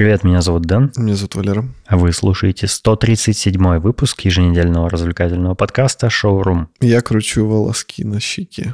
привет, меня зовут Дэн. Меня зовут Валера. А вы слушаете 137 выпуск еженедельного развлекательного подкаста «Шоурум». Я кручу волоски на щеке.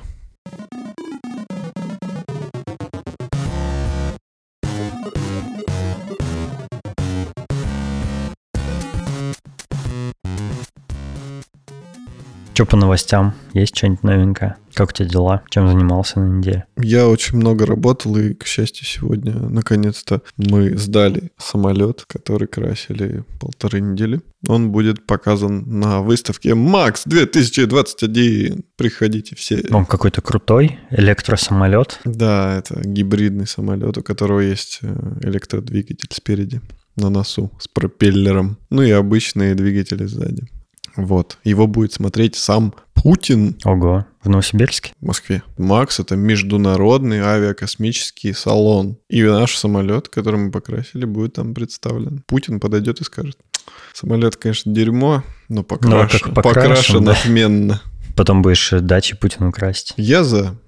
Что по новостям? Есть что-нибудь новенькое? Как у тебя дела? Чем занимался на неделе? Я очень много работал, и, к счастью, сегодня наконец-то мы сдали самолет, который красили полторы недели. Он будет показан на выставке МАКС 2021. Приходите все. Он какой-то крутой электросамолет? Да, это гибридный самолет, у которого есть э, электродвигатель спереди на носу с пропеллером. Ну и обычные двигатели сзади. Вот. Его будет смотреть сам Путин. Ого. В Новосибирске? В Москве. МАКС — это международный авиакосмический салон. И наш самолет, который мы покрасили, будет там представлен. Путин подойдет и скажет, самолет, конечно, дерьмо, но покрашен, но покрашен, покрашен да. отменно. Потом будешь дачи Путину красть. Я за.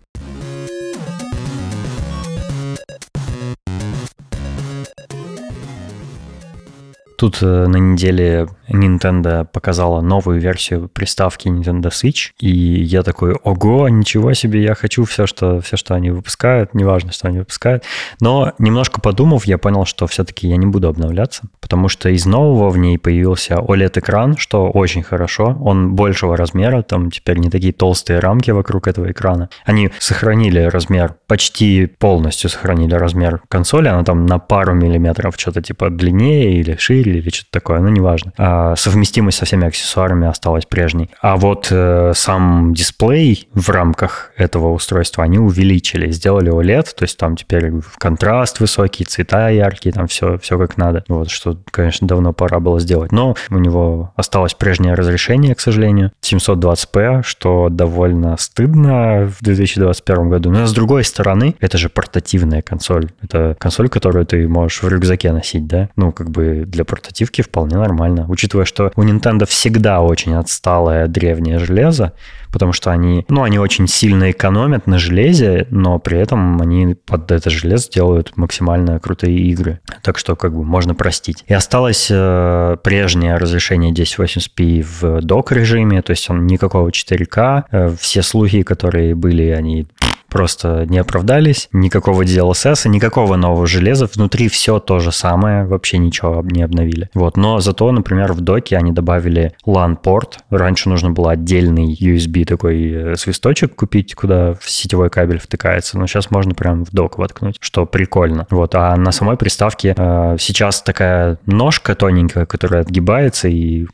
Тут э, на неделе Nintendo показала новую версию приставки Nintendo Switch, и я такой, ого, ничего себе, я хочу все, что, все, что они выпускают, неважно, что они выпускают. Но немножко подумав, я понял, что все-таки я не буду обновляться, потому что из нового в ней появился OLED-экран, что очень хорошо, он большего размера, там теперь не такие толстые рамки вокруг этого экрана. Они сохранили размер, почти полностью сохранили размер консоли, она там на пару миллиметров что-то типа длиннее или шире, или что-то такое, ну, неважно. А совместимость со всеми аксессуарами осталась прежней. А вот э, сам дисплей в рамках этого устройства они увеличили, сделали OLED, то есть там теперь контраст высокий, цвета яркие, там все, все как надо. Вот, что, конечно, давно пора было сделать. Но у него осталось прежнее разрешение, к сожалению, 720p, что довольно стыдно в 2021 году. Но с другой стороны, это же портативная консоль. Это консоль, которую ты можешь в рюкзаке носить, да? Ну, как бы для портативки вполне нормально. Учитывая, что у Nintendo всегда очень отсталое древнее железо, потому что они, ну, они очень сильно экономят на железе, но при этом они под это железо делают максимально крутые игры. Так что как бы можно простить. И осталось э, прежнее разрешение 1080p в док режиме, то есть он никакого 4К. Э, все слухи, которые были, они просто не оправдались. Никакого DLSS, никакого нового железа. Внутри все то же самое, вообще ничего не обновили. Вот. Но зато, например, в доке они добавили LAN-порт. Раньше нужно было отдельный USB такой э, свисточек купить, куда сетевой кабель втыкается. Но сейчас можно прям в док воткнуть, что прикольно. Вот. А на самой приставке э, сейчас такая ножка тоненькая, которая отгибается и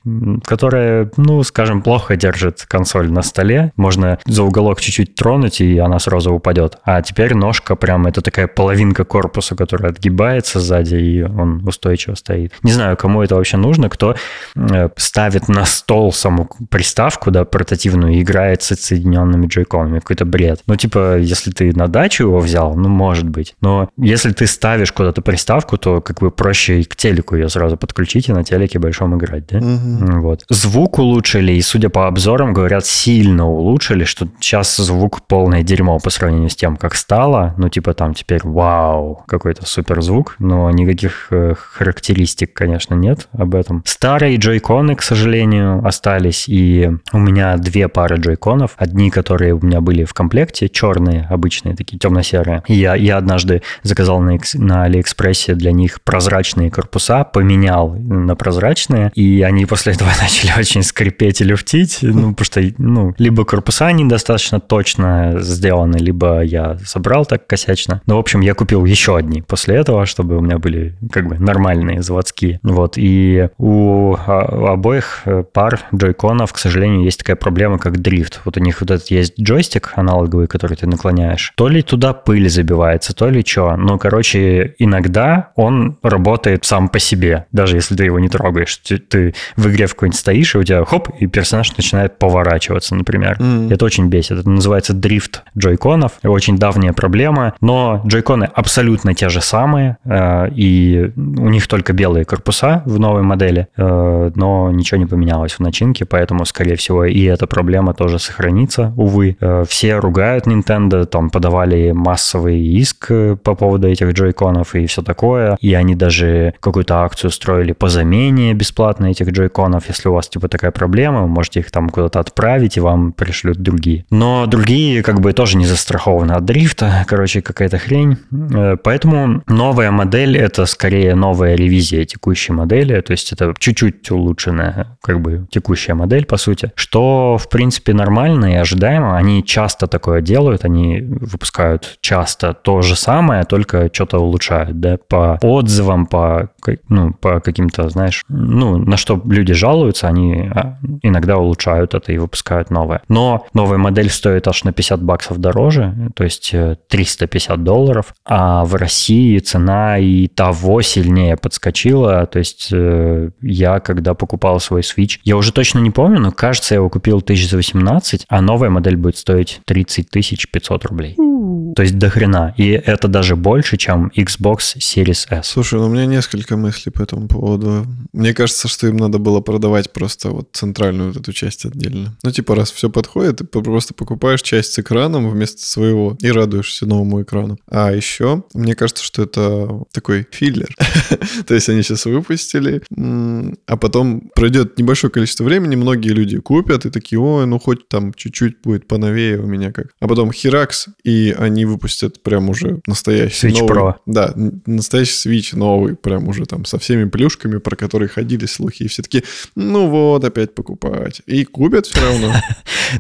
которая, ну, скажем, плохо держит консоль на столе. Можно за уголок чуть-чуть тронуть, и она сразу сразу упадет. А теперь ножка прям это такая половинка корпуса, которая отгибается сзади, и он устойчиво стоит. Не знаю, кому это вообще нужно, кто э, ставит на стол саму приставку, да, портативную, и играет с соединенными джойконами. Какой-то бред. Ну, типа, если ты на дачу его взял, ну, может быть. Но если ты ставишь куда-то приставку, то как бы проще и к телеку ее сразу подключить и на телеке большом играть, да? Угу. Вот. Звук улучшили, и, судя по обзорам, говорят, сильно улучшили, что сейчас звук полное дерьмо по сравнению с тем, как стало. Ну, типа там теперь вау, какой-то супер звук, но никаких э, характеристик, конечно, нет об этом. Старые джойконы, к сожалению, остались, и у меня две пары джойконов. Одни, которые у меня были в комплекте, черные, обычные, такие темно-серые. Я, я однажды заказал на, на Алиэкспрессе для них прозрачные корпуса, поменял на прозрачные, и они после этого начали очень скрипеть и люфтить, ну, потому что, ну, либо корпуса недостаточно точно сделаны, либо я собрал так косячно. Ну, в общем, я купил еще одни после этого, чтобы у меня были как бы нормальные заводские. Вот, и у а, обоих э, пар джойконов, к сожалению, есть такая проблема, как дрифт. Вот у них вот этот есть джойстик аналоговый, который ты наклоняешь. То ли туда пыль забивается, то ли что. Ну, короче, иногда он работает сам по себе, даже если ты его не трогаешь. Ты, ты в игре в какой-нибудь стоишь, и у тебя хоп, и персонаж начинает поворачиваться, например. Mm. Это очень бесит. Это называется дрифт джойкон джойконов. Очень давняя проблема, но джойконы абсолютно те же самые, э, и у них только белые корпуса в новой модели, э, но ничего не поменялось в начинке, поэтому, скорее всего, и эта проблема тоже сохранится, увы. Э, все ругают Nintendo, там подавали массовый иск по поводу этих джойконов и все такое, и они даже какую-то акцию устроили по замене бесплатно этих джойконов, если у вас типа такая проблема, вы можете их там куда-то отправить, и вам пришлют другие. Но другие как бы тоже не застрахованы от дрифта, короче, какая-то хрень. Э, поэтому новая модель — это скорее новая ревизия текущей модели, то есть это чуть-чуть улучшенная как бы текущая модель, по сути, что, в принципе, нормально и ожидаемо. Они часто такое делают, они выпускают часто то же самое, только что-то улучшают, да, по отзывам, по, ну, по каким-то, знаешь, ну, на что люди жалуются, они а, иногда улучшают это и выпускают новое. Но новая модель стоит аж на 50 баксов дороже, то есть 350 э, долларов, а в России цена и того сильнее подскочила, то есть э, я, когда покупал свой Switch, я уже точно не помню, но кажется, я его купил 1018, а новая модель будет стоить 30 500 рублей. То есть до хрена. И это даже больше, чем Xbox Series S. Слушай, ну у меня несколько мыслей по этому поводу. Мне кажется, что им надо было продавать просто вот центральную вот эту часть отдельно. Ну, типа, раз все подходит, ты просто покупаешь часть с экраном вместо своего и радуешься новому экрану. А еще, мне кажется, что это такой филлер. То есть они сейчас выпустили, а потом пройдет небольшое количество времени, многие люди купят и такие, ой, ну хоть там чуть-чуть будет поновее у меня как. А потом херакс, и они выпустят прям уже настоящий Switch новый, Pro. Да, настоящий Switch новый, прям уже там со всеми плюшками, про которые ходили слухи, и все таки ну вот, опять покупать. И купят все равно.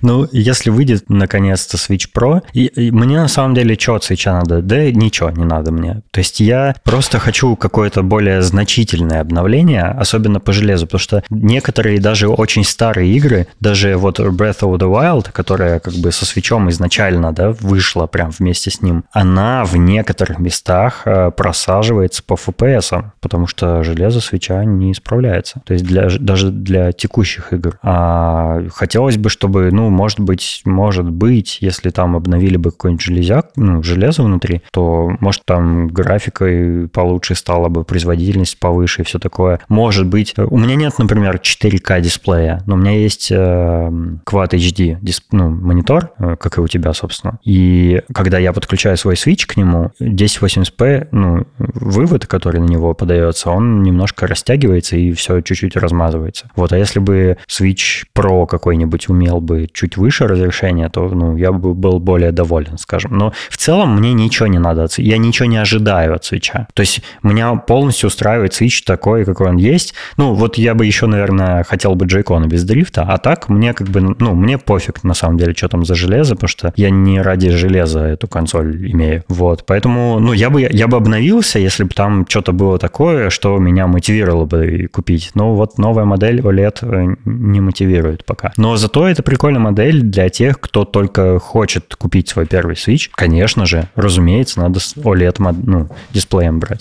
Ну, если выйдет наконец-то Switch Pro, и, и мне на самом деле что Switch надо? Да ничего не надо мне. То есть я просто хочу какое-то более значительное обновление, особенно по железу, потому что некоторые даже очень старые игры, даже вот Breath of the Wild, которая как бы со свечом изначально, да, вышла прям вместе с ним, она в некоторых местах э, просаживается по FPS, потому что железо свеча не справляется. То есть для, даже для текущих игр. А хотелось бы, чтобы, ну, может быть, может быть, если там обновили бы какой-нибудь железяк, ну, железо внутри, то, может, там графика получше стала бы, производительность повыше и все такое. Может быть. У меня нет, например, 4К дисплея, но у меня есть э, Quad HD дисп, ну, монитор, э, как и у тебя, собственно. И когда я подключаю свой Switch к нему, 1080p, ну, вывод, который на него подается, он немножко растягивается и все чуть-чуть размазывается. Вот, а если бы Switch Pro какой-нибудь умел бы чуть выше разрешения, то, ну, я бы был более доволен, скажем. Но в целом мне ничего не надо, я ничего не ожидаю от Switch. То есть меня полностью устраивает Switch такой, какой он есть. Ну, вот я бы еще, наверное, хотел бы джейкона без дрифта, а так мне как бы, ну, мне пофиг, на самом деле, что там за железо, потому что я не ради железа эту консоль имею. Вот, поэтому, ну, я бы, я бы обновился, если бы там что-то было такое, что меня мотивировало бы купить. Но вот новая модель OLED э, не мотивирует пока. Но зато это прикольная модель для тех, кто только хочет купить свой первый Switch. Конечно же, разумеется, надо OLED ну, дисплеем брать.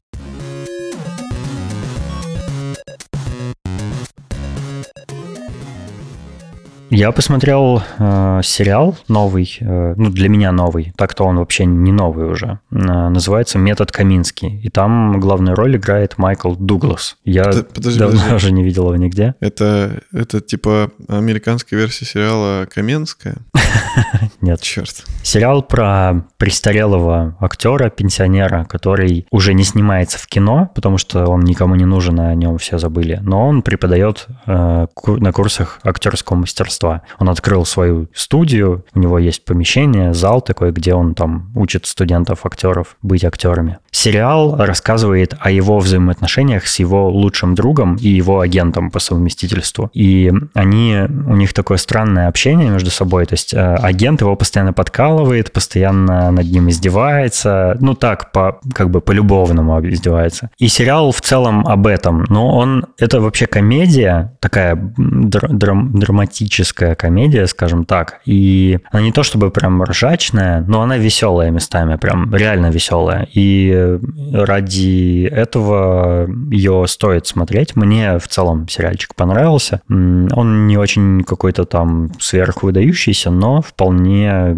Я посмотрел э, сериал новый, э, ну для меня новый, так-то он вообще не новый уже. Э, называется "Метод Каминский", и там главную роль играет Майкл Дуглас. Я подожди, давно подожди. уже не видел его нигде. Это это типа американская версия сериала Каменская? Нет. Черт. Сериал про престарелого актера, пенсионера, который уже не снимается в кино, потому что он никому не нужен, а о нем все забыли. Но он преподает э, на курсах актерского мастерства. Он открыл свою студию, у него есть помещение, зал такой, где он там учит студентов, актеров быть актерами. Сериал рассказывает о его взаимоотношениях с его лучшим другом и его агентом по совместительству. И они, у них такое странное общение между собой, то есть э, агент его постоянно подкалывает, постоянно над ним издевается, ну так, по, как бы по-любовному издевается. И сериал в целом об этом, но он, это вообще комедия, такая др- драм- драматическая, романтическая комедия, скажем так. И она не то чтобы прям ржачная, но она веселая местами, прям реально веселая. И ради этого ее стоит смотреть. Мне в целом сериальчик понравился. Он не очень какой-то там сверхвыдающийся, но вполне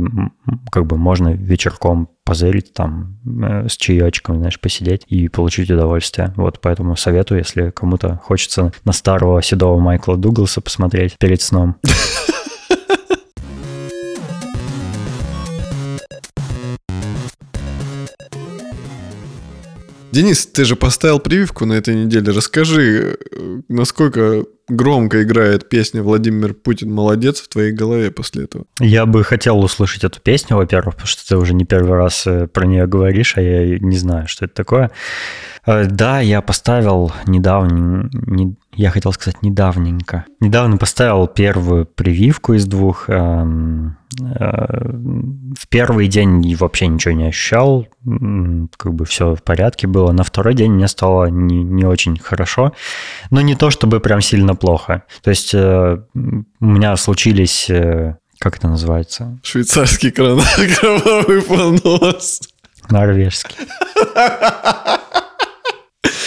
как бы можно вечерком позырить там э, с чаечком, знаешь, посидеть и получить удовольствие. Вот поэтому советую, если кому-то хочется на старого седого Майкла Дугласа посмотреть перед сном. Денис, ты же поставил прививку на этой неделе. Расскажи, э, насколько громко играет песня «Владимир Путин молодец» в твоей голове после этого? Я бы хотел услышать эту песню, во-первых, потому что ты уже не первый раз э, про нее говоришь, а я не знаю, что это такое. Э, да, я поставил недавно, не, я хотел сказать недавненько. Недавно поставил первую прививку из двух. Эм, э, в первый день вообще ничего не ощущал, как бы все в порядке было. На второй день мне стало не, не очень хорошо, но не то чтобы прям сильно плохо. То есть э, у меня случились как это называется? Швейцарский кровавый понос. Норвежский.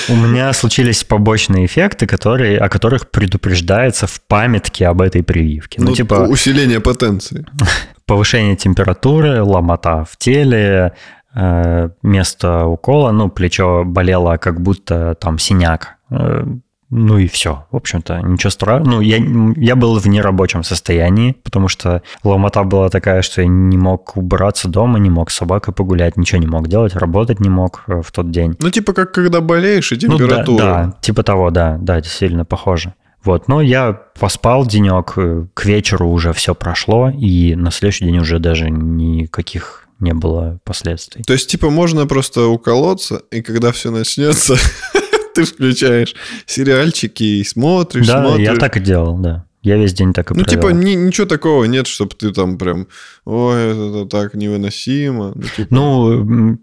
У меня случились побочные эффекты, которые, о которых предупреждается в памятке об этой прививке. Ну, ну типа... Усиление потенции. Повышение температуры, ломота в теле, э, место укола, ну, плечо болело, как будто там синяк. Ну и все. В общем-то, ничего страшного. Ну, я, я был в нерабочем состоянии, потому что ломота была такая, что я не мог убраться дома, не мог с собакой погулять, ничего не мог делать, работать не мог э, в тот день. Ну, типа как когда болеешь и температура. Ну, да, да, типа того, да, да, сильно похоже. Вот, но я поспал денек, э, к вечеру уже все прошло, и на следующий день уже даже никаких не было последствий. То есть, типа, можно просто уколоться, и когда все начнется, ты включаешь сериальчики и смотришь, да, смотришь. я так и делал, да. Я весь день так и Ну, провел. типа, ни, ничего такого нет, чтобы ты там прям, ой, это так невыносимо. Ну, типа... ну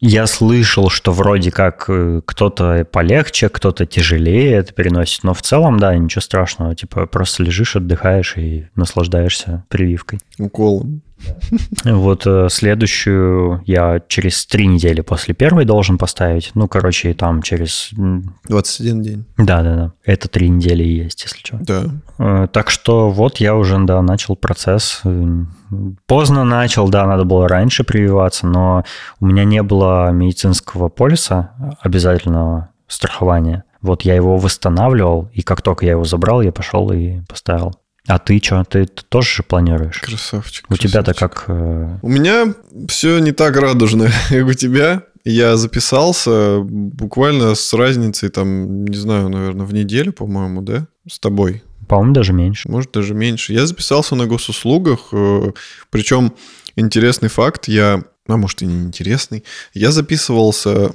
я слышал, что вроде как э, кто-то полегче, кто-то тяжелее это переносит, но в целом, да, ничего страшного. Типа, просто лежишь, отдыхаешь и наслаждаешься прививкой. Уколом. Вот э, следующую я через три недели после первой должен поставить. Ну, короче, там через... 21 день. Да-да-да. Это три недели есть, если что. Да. Э, так что вот я уже, да, начал процесс. Поздно начал, да, надо было раньше прививаться, но у меня не было медицинского полиса обязательного страхования. Вот я его восстанавливал, и как только я его забрал, я пошел и поставил. А ты что, ты, тоже же планируешь? Красавчик. У тебя-то как... Э... У меня все не так радужно, как у тебя. Я записался буквально с разницей, там, не знаю, наверное, в неделю, по-моему, да? С тобой. По-моему, даже меньше. Может, даже меньше. Я записался на госуслугах, э, причем интересный факт, я, а может и не интересный, я записывался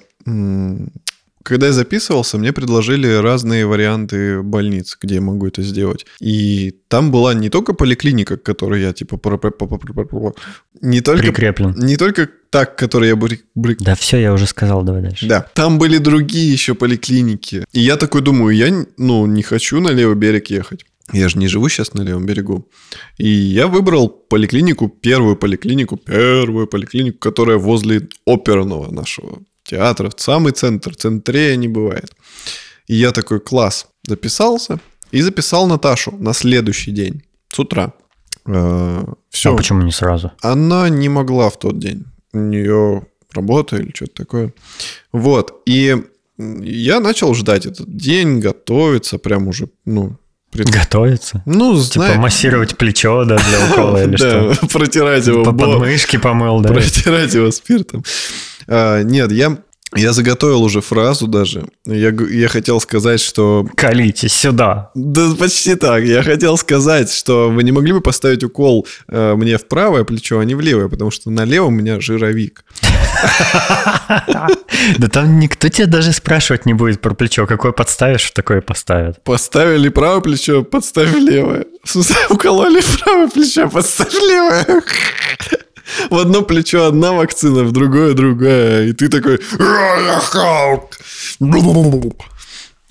когда я записывался, мне предложили разные варианты больниц, где я могу это сделать. И там была не только поликлиника, к которой я типа не только прикреплен, не только так, который я брик... Да все, я уже сказал, давай дальше. Да, там были другие еще поликлиники. И я такой думаю, я ну не хочу на левый берег ехать. Я же не живу сейчас на левом берегу. И я выбрал поликлинику, первую поликлинику, первую поликлинику, которая возле оперного нашего театров, самый центр, центре не бывает. И я такой, класс, записался и записал Наташу на следующий день с утра. Э, Все. А почему не сразу? Она не могла в тот день. У нее работа или что-то такое. Вот. И я начал ждать этот день, готовиться, прям уже, ну, пред... Готовиться? Ну, знаю. Типа массировать плечо, да, для укола или что? протирать его. По подмышке помыл, да? Протирать его спиртом. А, нет, я я заготовил уже фразу даже. Я, я хотел сказать, что... Колитесь сюда. Да почти так. Я хотел сказать, что вы не могли бы поставить укол э, мне в правое плечо, а не в левое, потому что на левом у меня жировик. Да там никто тебя даже спрашивать не будет про плечо. Какое подставишь, такое поставят. Поставили правое плечо, подставь левое. Укололи правое плечо, подставь левое в одно плечо одна вакцина, в другое другая. И ты такой...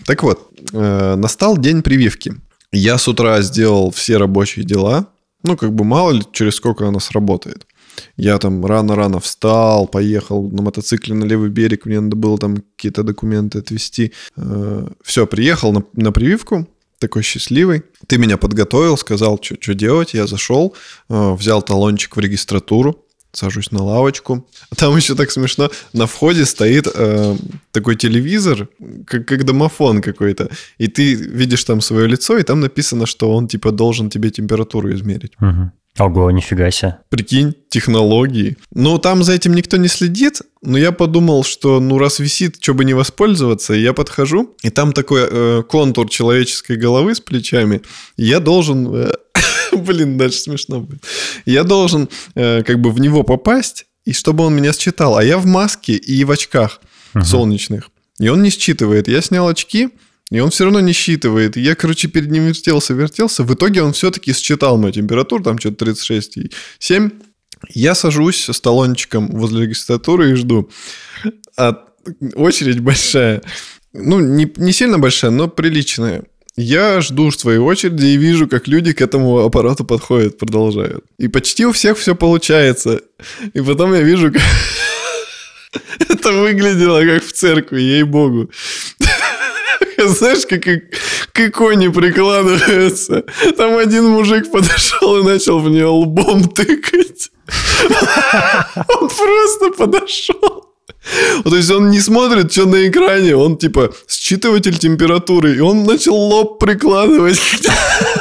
Так вот, э, настал день прививки. Я с утра сделал все рабочие дела. Ну, как бы мало ли, через сколько она сработает. Я там рано-рано встал, поехал на мотоцикле на левый берег, мне надо было там какие-то документы отвезти. Все, приехал на, на прививку, такой счастливый. Ты меня подготовил, сказал, что делать. Я зашел, э, взял талончик в регистратуру, сажусь на лавочку. Там еще так смешно, на входе стоит э, такой телевизор, как, как домофон какой-то, и ты видишь там свое лицо, и там написано, что он типа должен тебе температуру измерить. Угу. Ого, нифига себе. Прикинь, технологии. Ну, там за этим никто не следит, но я подумал, что ну раз висит, что бы не воспользоваться, я подхожу, и там такой э, контур человеческой головы с плечами, я должен... Э, блин, дальше смешно будет. Я должен э, как бы в него попасть, и чтобы он меня считал. А я в маске и в очках uh-huh. солнечных. И он не считывает. Я снял очки, и он все равно не считывает. И я, короче, перед ним вертелся, вертелся. В итоге он все-таки считал мою температуру, там что-то 36,7. Я сажусь с талончиком возле регистратуры и жду. А очередь большая. Ну, не, не сильно большая, но приличная. Я жду своей очереди и вижу, как люди к этому аппарату подходят, продолжают. И почти у всех все получается. И потом я вижу, как... Это выглядело как в церкви, ей-богу. Знаешь, как, к иконе прикладывается. Там один мужик подошел и начал в нее лбом тыкать. Он просто подошел. То есть он не смотрит, что на экране, он типа считыватель температуры, и он начал лоб прикладывать.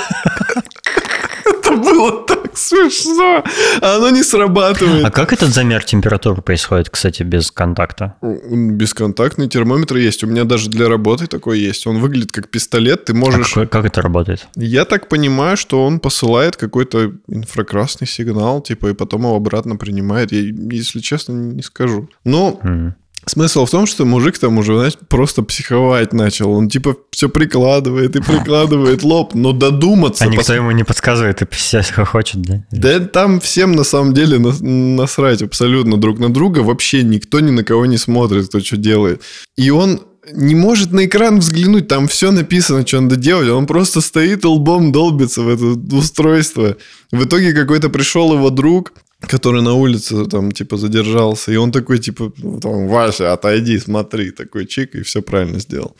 Смешно. А оно не срабатывает. А как этот замер температуры происходит, кстати, без контакта? Бесконтактный термометр есть. У меня даже для работы такой есть. Он выглядит как пистолет. Ты можешь... А как, как это работает? Я так понимаю, что он посылает какой-то инфракрасный сигнал, типа, и потом его обратно принимает. Я, если честно, не скажу. Но... Mm. Смысл в том, что мужик там уже, знаешь, просто психовать начал. Он типа все прикладывает и прикладывает лоб, но додуматься... А никто пос... ему не подсказывает и все хочет, да? Да там всем на самом деле насрать абсолютно друг на друга. Вообще никто ни на кого не смотрит, кто что делает. И он не может на экран взглянуть, там все написано, что надо делать. Он просто стоит и лбом долбится в это устройство. В итоге какой-то пришел его друг, который на улице там типа задержался, и он такой типа, там, Вася, отойди, смотри, такой чик, и все правильно сделал.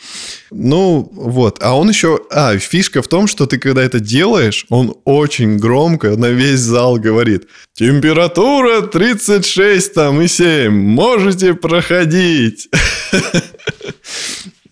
Ну, вот. А он еще... А, фишка в том, что ты когда это делаешь, он очень громко на весь зал говорит, температура 36 там и 7, можете проходить.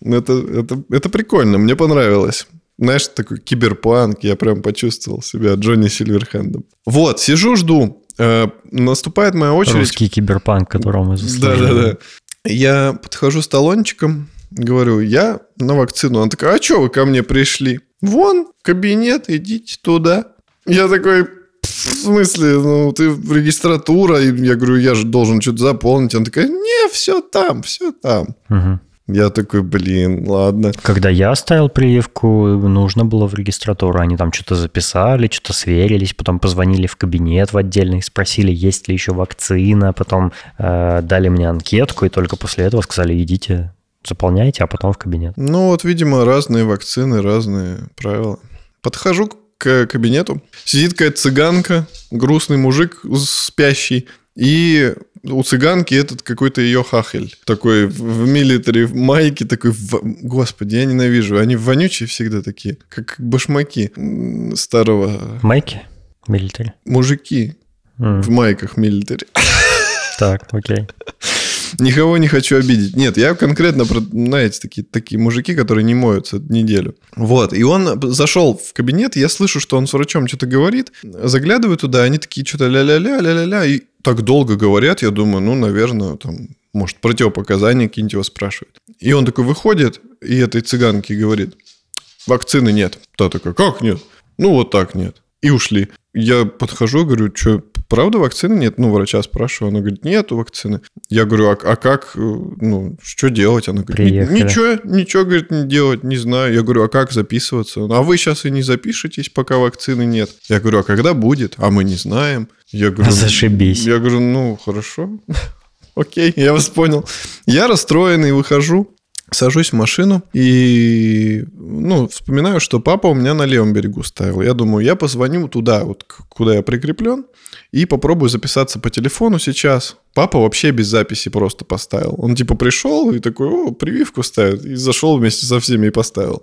Это, это, это прикольно, мне понравилось. Знаешь, такой киберпанк, я прям почувствовал себя Джонни Сильверхендом. Вот, сижу, жду. Э, наступает моя очередь. Русский киберпанк, которого мы заслужили. Да-да-да. Я подхожу с талончиком, говорю, я на вакцину. Она такая, а что вы ко мне пришли? Вон, кабинет, идите туда. Я такой, в смысле, ну, ты регистратура, и я говорю, я же должен что-то заполнить. Она такая, не, все там, все там. Угу. Я такой, блин, ладно. Когда я оставил прививку, нужно было в регистратуру. Они там что-то записали, что-то сверились, потом позвонили в кабинет в отдельный, спросили, есть ли еще вакцина, потом э, дали мне анкетку, и только после этого сказали, идите, заполняйте, а потом в кабинет. Ну вот, видимо, разные вакцины, разные правила. Подхожу к кабинету, сидит какая-то цыганка, грустный мужик спящий, и у цыганки этот какой-то ее хахель. Такой в милитаре, в майке, такой... В... Господи, я ненавижу. Они вонючие всегда такие, как башмаки старого... Майки? Милитари? Мужики mm. в майках милитари. Так, окей. Никого не хочу обидеть. Нет, я конкретно знаете, такие, такие мужики, которые не моются неделю. Вот, и он зашел в кабинет, я слышу, что он с врачом что-то говорит, заглядываю туда, они такие что-то ля-ля-ля, ля-ля-ля, и так долго говорят, я думаю, ну, наверное, там, может, противопоказания какие-нибудь его спрашивают. И он такой выходит, и этой цыганке говорит, вакцины нет. Та такая, как нет? Ну, вот так нет. И ушли. Я подхожу, говорю, что, правда вакцины нет? Ну, врача спрашиваю, она говорит, нету вакцины. Я говорю, а, а как, э, ну, что делать? Она говорит, Приехали. ничего, ничего, говорит, не делать, не знаю. Я говорю, а как записываться? А вы сейчас и не запишетесь, пока вакцины нет. Я говорю, а когда будет? А мы не знаем. Я говорю, Зашибись. Я говорю, ну, хорошо. Окей, я вас понял. Я расстроенный выхожу, Сажусь в машину и, ну, вспоминаю, что папа у меня на левом берегу ставил. Я думаю, я позвоню туда, вот куда я прикреплен, и попробую записаться по телефону сейчас. Папа вообще без записи просто поставил. Он типа пришел и такой, о, прививку ставит. И зашел вместе со всеми и поставил.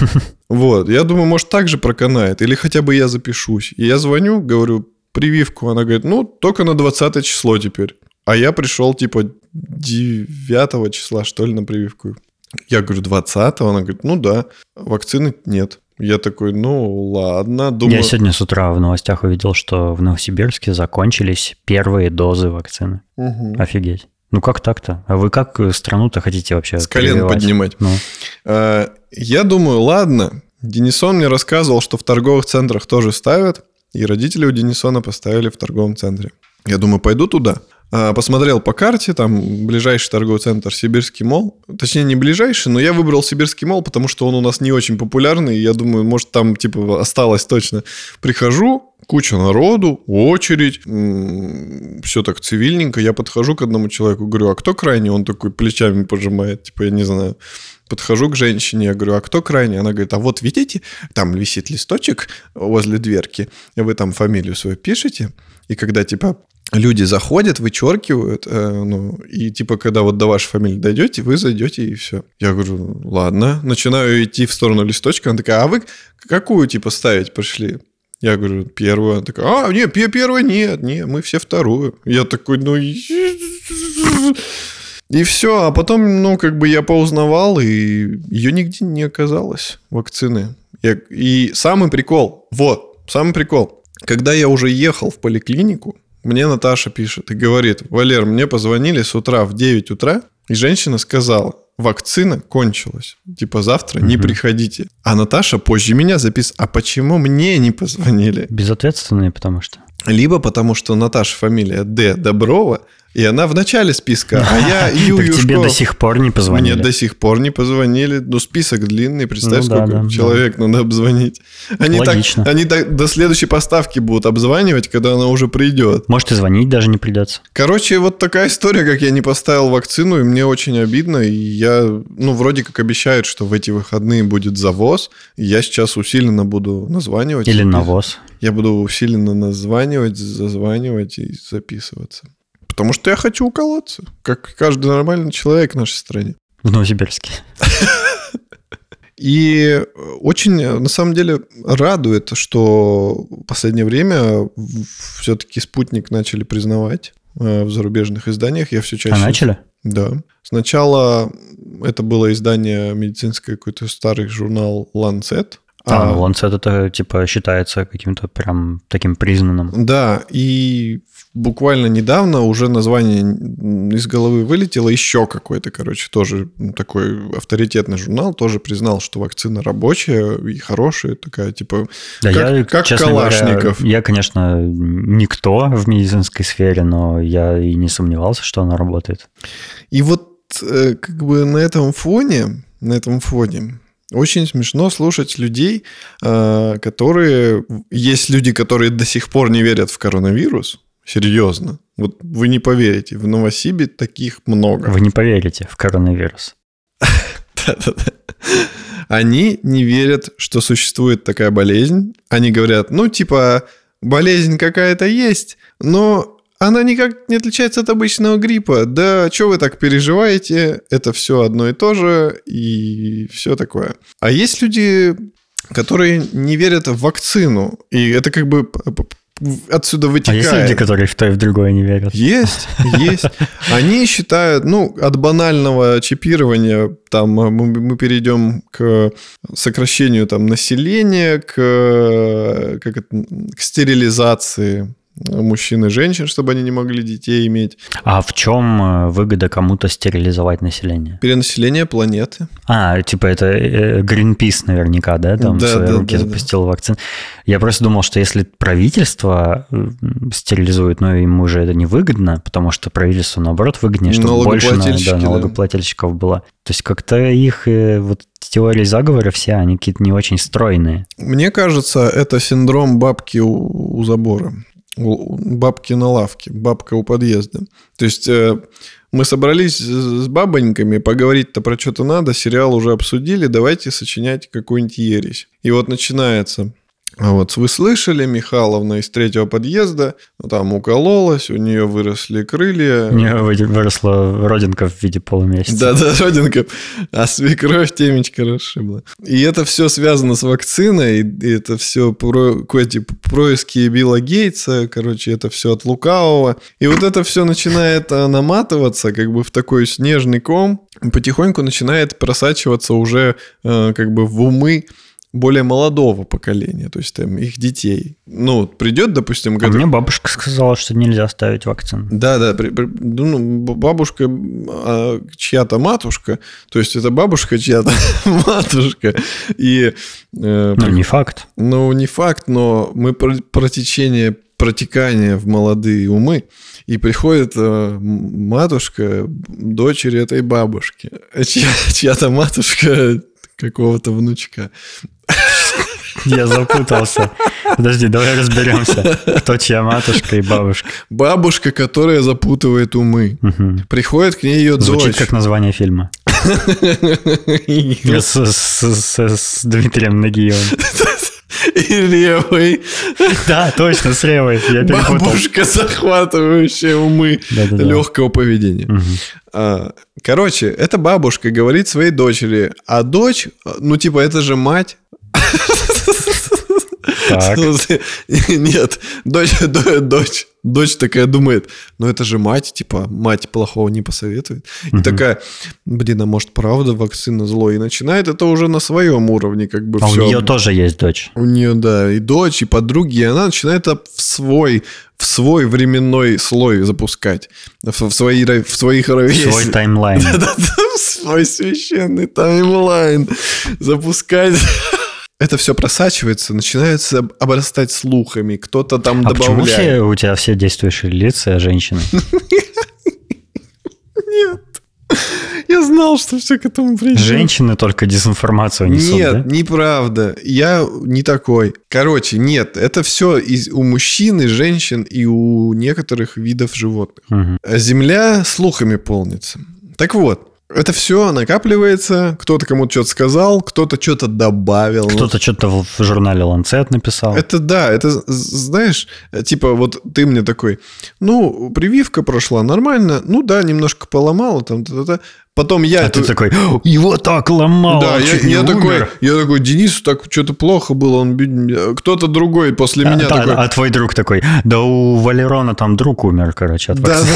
Вот. Я думаю, может, так же проканает. Или хотя бы я запишусь. И я звоню, говорю, прививку. Она говорит, ну, только на 20 число теперь. А я пришел, типа, 9 числа, что ли, на прививку. Я говорю, 20 Она говорит, ну да, вакцины нет. Я такой, ну ладно, думаю... Я сегодня с утра в новостях увидел, что в Новосибирске закончились первые дозы вакцины. Угу. Офигеть. Ну как так-то? А вы как страну-то хотите вообще С колен прививать? поднимать. Ну, А, Я думаю, ладно. Денисон мне рассказывал, что в торговых центрах тоже ставят. И родители у Денисона поставили в торговом центре. Я думаю, пойду туда. А, Посмотрел по карте, там ближайший торговый центр Сибирский мол. Точнее, не ближайший, но я выбрал Сибирский мол, потому что он у нас не очень популярный. Я думаю, может, там типа осталось точно. Прихожу, куча народу, очередь, все так цивильненько. Я подхожу к одному человеку, говорю, а кто крайний? Он такой плечами пожимает, типа, я не знаю. Подхожу к женщине, я говорю, а кто крайний? Она говорит, а вот видите, там висит листочек возле дверки, вы там фамилию свою пишете, и когда, типа, люди заходят, вычеркивают, э, ну, и, типа, когда вот до вашей фамилии дойдете, вы зайдете, и все. Я говорю, ладно. Начинаю идти в сторону листочка, она такая, а вы какую, типа, ставить пришли? Я говорю, первую. Она такая, а, нет, пе- первая нет, нет, мы все вторую. Я такой, ну... И все, а потом, ну, как бы я поузнавал, и ее нигде не оказалось, вакцины. Я- И самый прикол, вот, самый прикол. Когда я уже ехал в поликлинику, мне Наташа пишет и говорит, Валер, мне позвонили с утра в 9 утра, и женщина сказала, вакцина кончилась. Типа завтра не Мгм. приходите. А Наташа позже меня записала, а почему мне не позвонили? безответственные, потому что. Либо потому, что Наташа фамилия Д. Доброва, и она в начале списка, а я Ю Так тебе до сих пор не позвонили. Мне до сих пор не позвонили. Ну, список длинный, представь, Ну да, сколько да, человек надо обзвонить. Они, так, Логично. они так до следующей поставки будут обзванивать, когда она уже придет. Может, и звонить даже не придется. Короче, вот такая история, как я не поставил вакцину, и мне очень обидно. И я, ну, вроде как обещают, что в эти выходные будет завоз. И я сейчас усиленно буду названивать. Или навоз. Я буду усиленно названивать, зазванивать и записываться. Потому что я хочу уколоться, как каждый нормальный человек в нашей стране. В Новосибирске. И очень, на самом деле, радует, что в последнее время все-таки спутник начали признавать э, в зарубежных изданиях. Я все чаще... А начали? Да. Сначала это было издание медицинское, какой-то старый журнал Lancet. А, Lancet это, типа, считается каким-то прям таким признанным. Да, и буквально недавно уже название из головы вылетело, еще какой-то, короче, тоже такой авторитетный журнал тоже признал, что вакцина рабочая и хорошая, такая, типа, Да, как, я, как Калашников. Говоря, я, конечно, никто в медицинской сфере, но я и не сомневался, что она работает. И вот э, как бы на этом фоне, на этом фоне очень смешно слушать людей, э, которые... Есть люди, которые до сих пор не верят в коронавирус. Серьезно. Вот вы не поверите, в Новосибе таких много. Вы не поверите в коронавирус. Они не верят, что существует такая болезнь. Они говорят, ну, типа, болезнь какая-то есть, но она никак не отличается от обычного гриппа. Да, что вы так переживаете? Это все одно и то же, и все такое. А есть люди, которые не верят в вакцину, и это как бы отсюда А вытекает. есть люди, которые в то и в другое не верят? Есть, есть. Они считают, ну, от банального чипирования, там, мы, мы перейдем к сокращению там населения, к, как это, к стерилизации мужчин и женщин, чтобы они не могли детей иметь. А в чем э, выгода кому-то стерилизовать население? Перенаселение планеты. А, типа это э, Greenpeace наверняка, да, там Да, в свои да, руки да, да. запустил вакцин. Я просто думал, что если правительство м, стерилизует, но ему же это невыгодно, потому что правительству, наоборот, выгоднее, чтобы больше на- да, да. налогоплательщиков было. То есть как-то их э, вот теории заговора все, они какие-то не очень стройные. Мне кажется, это синдром бабки у, у забора. Бабки на лавке, бабка у подъезда. То есть э, Мы собрались с бабоньками, поговорить-то про что-то надо, сериал уже обсудили, давайте сочинять какую-нибудь ересь. И вот начинается вот вы слышали, Михайловна из третьего подъезда, там укололась, у нее выросли крылья. У нее выросла родинка в виде полумесяца. Да-да, родинка, а свекровь темечко расшибла. И это все связано с вакциной, и это все про, эти происки Билла Гейтса, короче, это все от лукавого. И вот это все начинает а, наматываться как бы в такой снежный ком, потихоньку начинает просачиваться уже э, как бы в умы более молодого поколения, то есть там их детей. Ну, придет, допустим... А мне бабушка сказала, что нельзя ставить вакцину. Да, да, при, при, ну, бабушка, а, чья-то матушка, то есть это бабушка чья-то матушка. И, э, ну, не факт. Ну, не факт, но мы про, про течение протекание в молодые умы, и приходит э, матушка дочери этой бабушки, чья, чья-то матушка какого-то внучка. Я запутался. Подожди, давай разберемся. Кто чья матушка и бабушка? Бабушка, которая запутывает умы. Угу. Приходит к ней ее Звучит дочь. Как название фильма. С Дмитрием Нагиевым. И левой. Да, точно, с левой. Я Бабушка, захватывающая умы легкого поведения. А, короче, эта бабушка говорит своей дочери, а дочь, ну типа это же мать, так. Нет, дочь, дочь, дочь такая думает, ну это же мать, типа, мать плохого не посоветует. И угу. такая, блин, а может правда вакцина зло? И начинает это уже на своем уровне как бы а все. у нее тоже есть дочь. У нее, да, и дочь, и подруги, и она начинает это в свой в свой временной слой запускать. В, свои, в своих ровесниках. Свой таймлайн. В свой священный таймлайн запускать это все просачивается, начинается обрастать слухами, кто-то там а добавляет. почему все, у тебя все действующие лица женщины? Нет. Я знал, что все к этому придет. Женщины только дезинформацию несут, Нет, да? неправда. Я не такой. Короче, нет, это все из, у мужчин и женщин и у некоторых видов животных. Угу. Земля слухами полнится. Так вот, это все накапливается, кто-то кому-то что-то сказал, кто-то что-то добавил. Кто-то что-то в журнале Lancet написал. Это да, это, знаешь, типа вот ты мне такой, ну, прививка прошла нормально, ну да, немножко поломала, там, та -та -та. Потом я... А эту... ты такой, его так ломало, Да, я, я, такой, я такой, Денису так что-то плохо было, он кто-то другой после а, меня да, такой... А твой друг такой, да у Валерона там друг умер, короче, от да, да,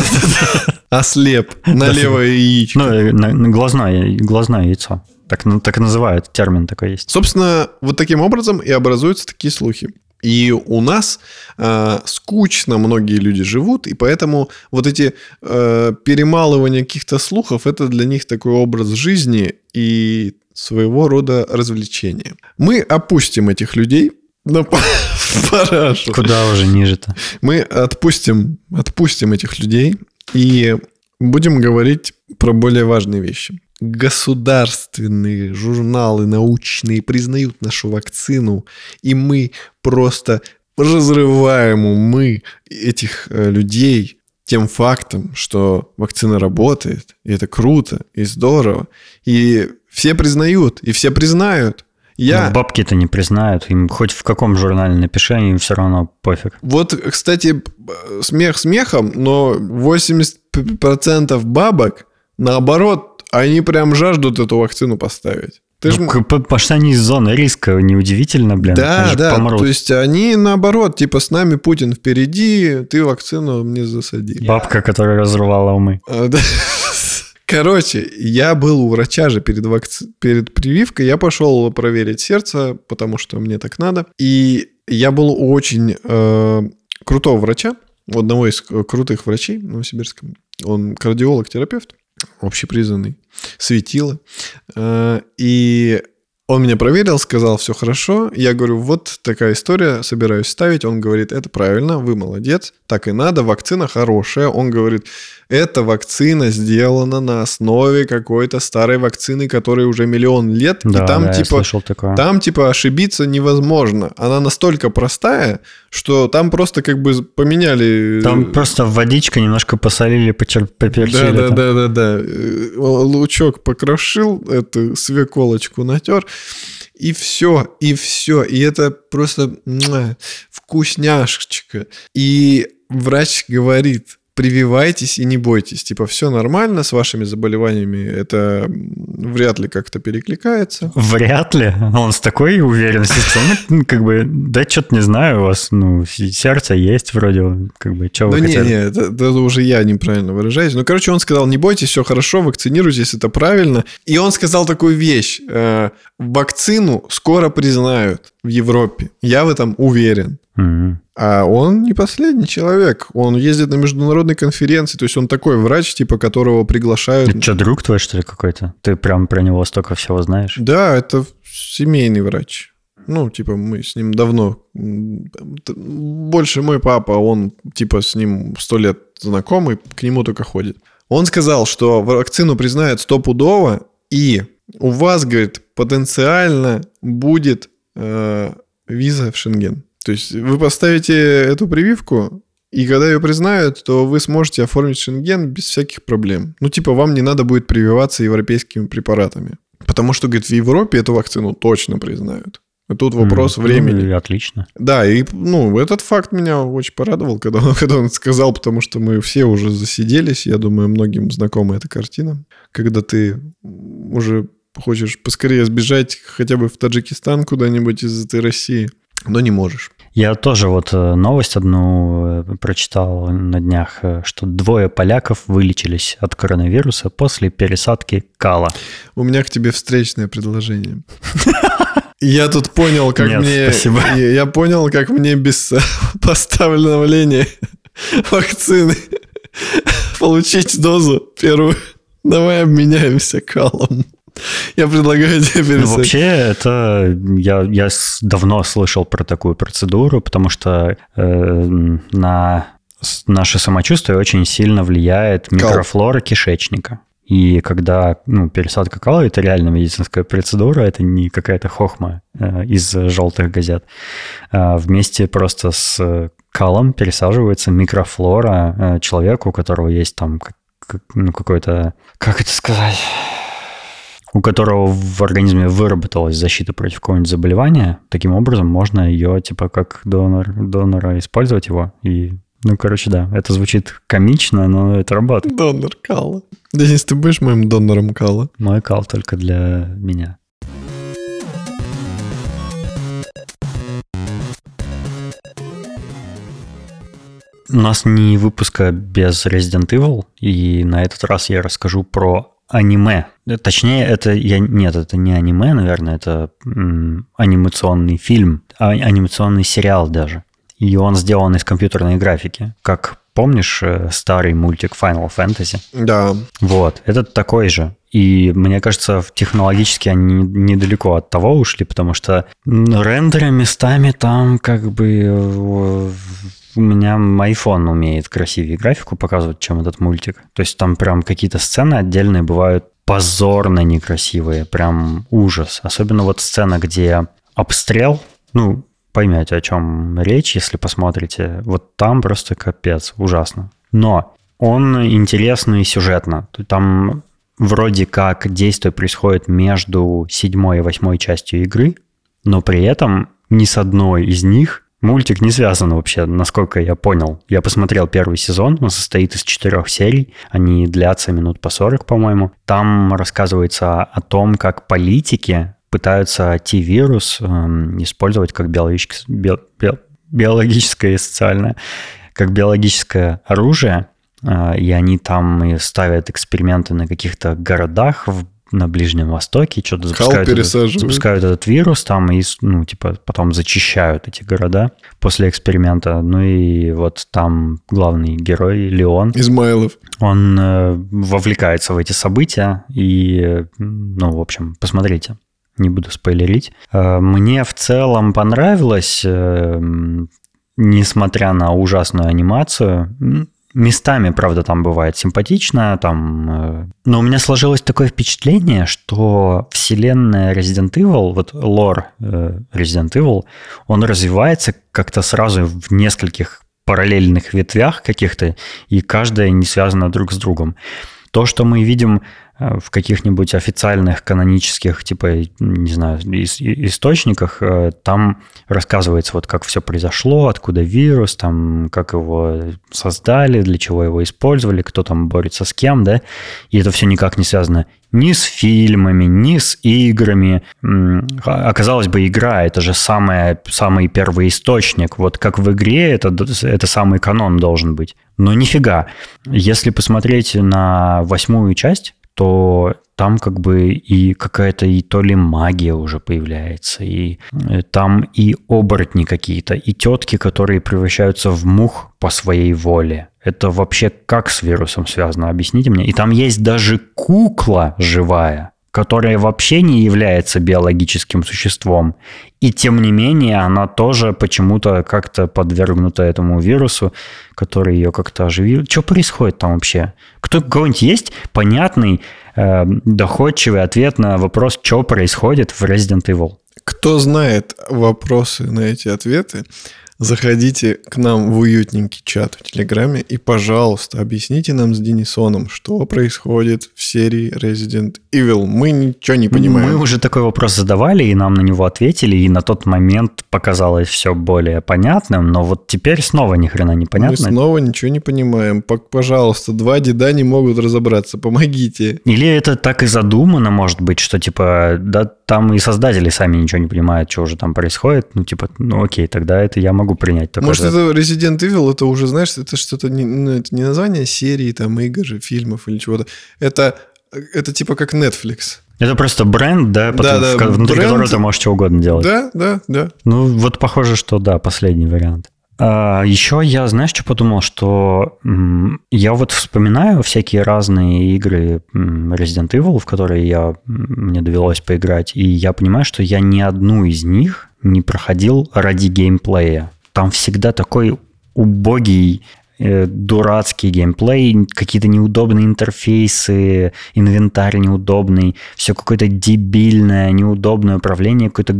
да, Ослеп на левое яичко. Ну, э, на, на глазное, глазное яйцо. Так, ну, так называют, термин такой есть. Собственно, вот таким образом и образуются такие слухи. И у нас э, скучно многие люди живут, и поэтому вот эти э, перемалывания каких-то слухов это для них такой образ жизни и своего рода развлечение. Мы опустим этих людей на парашу. Куда уже ниже-то? Мы отпустим, отпустим этих людей и будем говорить про более важные вещи государственные журналы научные признают нашу вакцину, и мы просто разрываем умы этих э, людей тем фактом, что вакцина работает, и это круто, и здорово, и все признают, и все признают. Я... Но бабки-то не признают, им хоть в каком журнале напиши, им все равно пофиг. Вот, кстати, смех смехом, но 80% бабок, наоборот, они прям жаждут эту вакцину поставить. Ты ну, ж... Потому что они из зоны риска, неудивительно, блин. Да, да, помрут. то есть они наоборот, типа с нами Путин впереди, ты вакцину мне засади. Бабка, которая разрывала умы. А, Короче, я был у врача же перед, вакци... перед прививкой, я пошел проверить сердце, потому что мне так надо. И я был у очень э, крутого врача, у одного из крутых врачей в Новосибирском. Он кардиолог-терапевт общепризнанный, светило. Э, и Он меня проверил, сказал, все хорошо. Я говорю, вот такая история, собираюсь ставить. Он говорит, это правильно, вы молодец, так и надо, вакцина хорошая. Он говорит, эта вакцина сделана на основе какой-то старой вакцины, которой уже миллион лет. Да, и там да, типа, там типа ошибиться невозможно. Она настолько простая, что там просто как бы поменяли... Там просто водичка немножко посолили, почер- поперчили. Да, да, да, да, да. Э, Лучок покрошил, эту свеколочку натер, и все, и все. И это просто вкусняшечка. И врач говорит, прививайтесь и не бойтесь. Типа, все нормально с вашими заболеваниями, это вряд ли как-то перекликается. Вряд ли. Он с такой уверенностью сказал, ну, как бы, да что-то не знаю, у вас, ну, сердце есть вроде, как бы, что Ну вы не, хотели? не, это, это уже я неправильно выражаюсь. Ну, короче, он сказал, не бойтесь, все хорошо, вакцинируйтесь, это правильно. И он сказал такую вещь. э, вакцину скоро признают в Европе. Я в этом уверен. Мгм. А он не последний человек. Он ездит на международные конференции. То есть он такой врач, типа которого приглашают. Это что, друг твой, что ли, какой-то? Ты прям про него столько всего знаешь? Да, это семейный врач. Ну, типа, мы с ним давно... Больше мой папа, он, типа, с ним сто лет знакомый, к нему только ходит. Он сказал, что вакцину признают стопудово, и у вас, говорит, потенциально будет э, виза в Шенген. То есть вы поставите эту прививку, и когда ее признают, то вы сможете оформить Шенген без всяких проблем. Ну, типа, вам не надо будет прививаться европейскими препаратами. Потому что, говорит, в Европе эту вакцину точно признают. А тут вопрос М, времени. ну, и отлично. Да, и ну, этот факт меня очень порадовал, когда он, когда он сказал, потому что мы все уже засиделись. Я думаю, многим знакома эта картина. Когда ты уже хочешь поскорее сбежать хотя бы в Таджикистан куда-нибудь из этой России, но не можешь. Я тоже вот э, новость одну э, прочитал на днях, э, что двое поляков вылечились от коронавируса после пересадки кала. У меня к тебе встречное предложение. Я тут понял, как Нет, мне... спасибо. Я я понял, как мне без поставления вакцины получить дозу первую. Давай обменяемся калом. Я предлагаю тебе Ну, вообще, это я, я давно слышал про такую процедуру, потому что э, на наше самочувствие очень сильно влияет Кал. микрофлора кишечника. И когда ну, пересадка кала – это реально медицинская процедура, это не какая-то хохма э, из желтых газет. А вместе просто с э, калом пересаживается микрофлора э, человека, у которого есть там ну, какой-то, как это сказать, у которого в организме выработалась защита против какого-нибудь заболевания, таким образом можно ее, типа, как донор, донора использовать его. И, ну, короче, да, это звучит комично, но это работает. Донор кала. Денис, ты будешь моим донором кала? Мой кал только для меня. У нас не выпуска без Resident Evil, и на этот раз я расскажу про аниме. Э, Точнее, это я нет, это не аниме, наверное, это м, анимационный фильм, а, анимационный сериал даже. И он сделан из компьютерной графики. Как помнишь э, старый мультик Final Fantasy? Да. Вот, этот такой же. И мне кажется, технологически они недалеко от того ушли, потому что рендеры местами там как бы э, у меня iPhone умеет красивее графику показывать, чем этот мультик. То есть там прям какие-то сцены отдельные бывают позорно некрасивые, прям ужас. Особенно вот сцена, где обстрел, ну, поймете, о чем речь, если посмотрите. Вот там просто капец, ужасно. Но он интересный сюжетно. Там вроде как действие происходит между седьмой и восьмой частью игры, но при этом ни с одной из них мультик не связан вообще, насколько я понял. Я посмотрел первый сезон, он состоит из четырех серий, они длятся минут по 40, по-моему. Там рассказывается о том, как политики пытаются T-вирус эм, использовать как биологическое, био- био- биологическое и социальное, как биологическое оружие, э, и они там и ставят эксперименты на каких-то городах в на Ближнем Востоке, что-то запускают, этот, запускают этот вирус там и, ну, типа, потом зачищают эти города после эксперимента. Ну и вот там главный герой Леон, Измайлов. он э, вовлекается в эти события и, э, ну, в общем, посмотрите. не буду спойлерить. Э, мне в целом понравилось, э, несмотря на ужасную анимацию. Местами, правда, там бывает симпатично, там... Э, но у меня сложилось такое впечатление, что вселенная Resident Evil, вот лор Resident Evil, он развивается как-то сразу в нескольких параллельных ветвях каких-то, и каждая не связана друг с другом. То, что мы видим Э, в каких-нибудь официальных канонических, типа, не знаю, источниках, э, там рассказывается вот как все произошло, откуда вирус, там, как его создали, для чего его использовали, кто там борется с кем, да, и это все никак не связано ни с фильмами, ни с играми. Оказалось бы, игра – это же самое, самый первый источник. Вот как в игре это, это самый канон должен быть. Но нифига. Если посмотреть на восьмую часть, то там как бы и какая-то и то ли магия уже появляется, и э, там и оборотни какие-то, и тетки, которые превращаются в мух по своей воле. Это вообще как с вирусом связано? Объясните мне. И там есть даже кукла живая, которая вообще не является биологическим существом. И тем не менее, она тоже почему-то как-то подвергнута этому вирусу, который ее как-то оживил. Что происходит там вообще? Кто, кого-нибудь есть понятный, э, доходчивый ответ на вопрос, что происходит в Resident Evil? Кто знает вопросы на эти ответы, заходите к нам в уютненький чат в Телеграме и, пожалуйста, объясните нам с Денисоном, что происходит в серии Resident Evil. Мы ничего не понимаем. Мы уже такой вопрос задавали, и нам на него ответили, и на тот момент показалось все более понятным, но вот теперь снова ни хрена не понятно. Мы снова ничего не понимаем. Пожалуйста, два деда не могут разобраться, помогите. Или это так и задумано, может быть, что типа, да, там и создатели сами ничего не понимают, что уже там происходит. Ну, типа, ну окей, тогда это я могу принять. Такой Может, это Resident Evil, это уже, знаешь, это что-то, не, ну, это не название серии, там, игр, фильмов или чего-то. Это, это типа как Netflix. Это просто бренд, да, потом, да, да, внутри бренд, которого ты можешь что угодно делать. Да, да, да. Ну, вот похоже, что да, последний вариант. А, еще я, знаешь, что подумал, что я вот вспоминаю всякие разные игры Resident Evil, в которые я, мне довелось поиграть, и я понимаю, что я ни одну из них не проходил ради геймплея. Там всегда такой убогий дурацкий геймплей, какие-то неудобные интерфейсы, инвентарь неудобный, все какое-то дебильное, неудобное управление, какой-то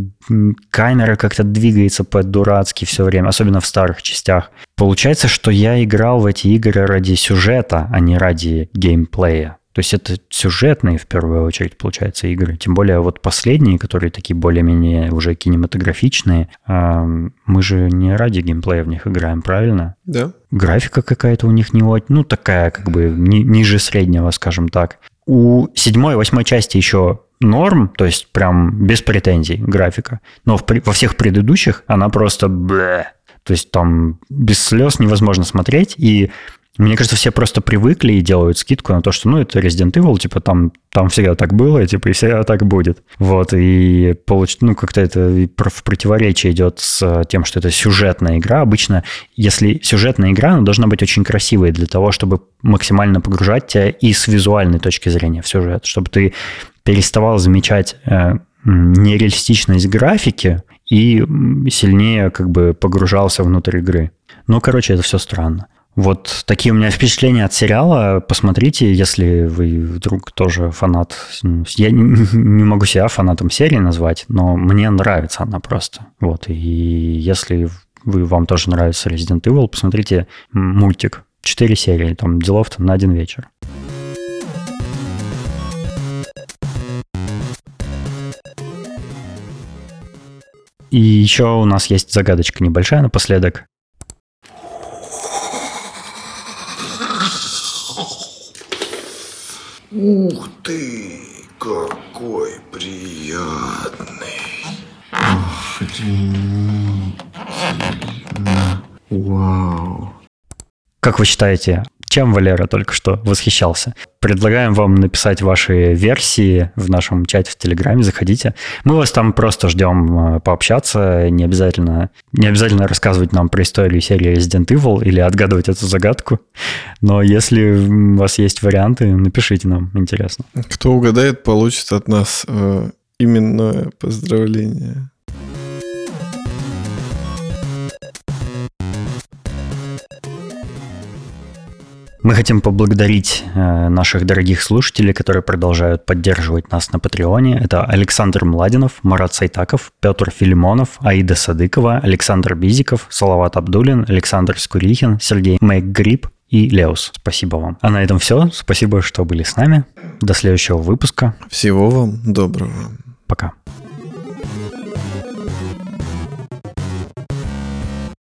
камера как-то двигается по-дурацки все время, особенно в старых частях. Получается, что я играл в эти игры ради сюжета, а не ради геймплея. То есть это сюжетные, в первую очередь, получается, игры. Тем более вот последние, которые такие более-менее уже кинематографичные, мы же не ради геймплея в них играем, правильно? Да. Графика какая-то у них не ну, такая как бы ни, ниже среднего, скажем так. У седьмой и восьмой части еще норм, то есть прям без претензий графика. Но в, во всех предыдущих она просто блэ. То есть там без слез невозможно смотреть, и мне кажется, все просто привыкли и делают скидку на то, что, ну, это Resident Evil, типа, там, там всегда так было, типа, и всегда так будет. Вот, и получ... ну, как-то это в противоречие идет с тем, что это сюжетная игра. Обычно, если сюжетная игра, она должна быть очень красивой для того, чтобы максимально погружать тебя и с визуальной точки зрения в сюжет, чтобы ты переставал замечать э, нереалистичность графики и сильнее как бы погружался внутрь игры. Ну, короче, это все странно. Вот такие у меня впечатления от сериала. Посмотрите, если вы вдруг тоже фанат. Я не могу себя фанатом серии назвать, но мне нравится она просто. Вот. И если вы, вам тоже нравится Resident Evil, посмотрите мультик. Четыре серии, там делов-то на один вечер. И еще у нас есть загадочка небольшая напоследок. Ух ты, какой приятный. Вау. Как вы считаете, чем Валера только что восхищался? Предлагаем вам написать ваши версии в нашем чате в Телеграме, заходите. Мы вас там просто ждем э, пообщаться, не обязательно, не обязательно рассказывать нам про историю серии Resident Evil или отгадывать эту загадку, но если у вас есть варианты, напишите нам, интересно. Кто угадает, получит от нас э, именное поздравление. Мы хотим поблагодарить э, наших дорогих слушателей, которые продолжают поддерживать нас на Патреоне. Это Александр Младинов, Марат Сайтаков, Петр Филимонов, Аида Садыкова, Александр Бизиков, Салават Абдулин, Александр Скурихин, Сергей Мэкгрип и Леус. Спасибо вам. А на этом все. Спасибо, что были с нами. До следующего выпуска. Всего вам доброго. Пока.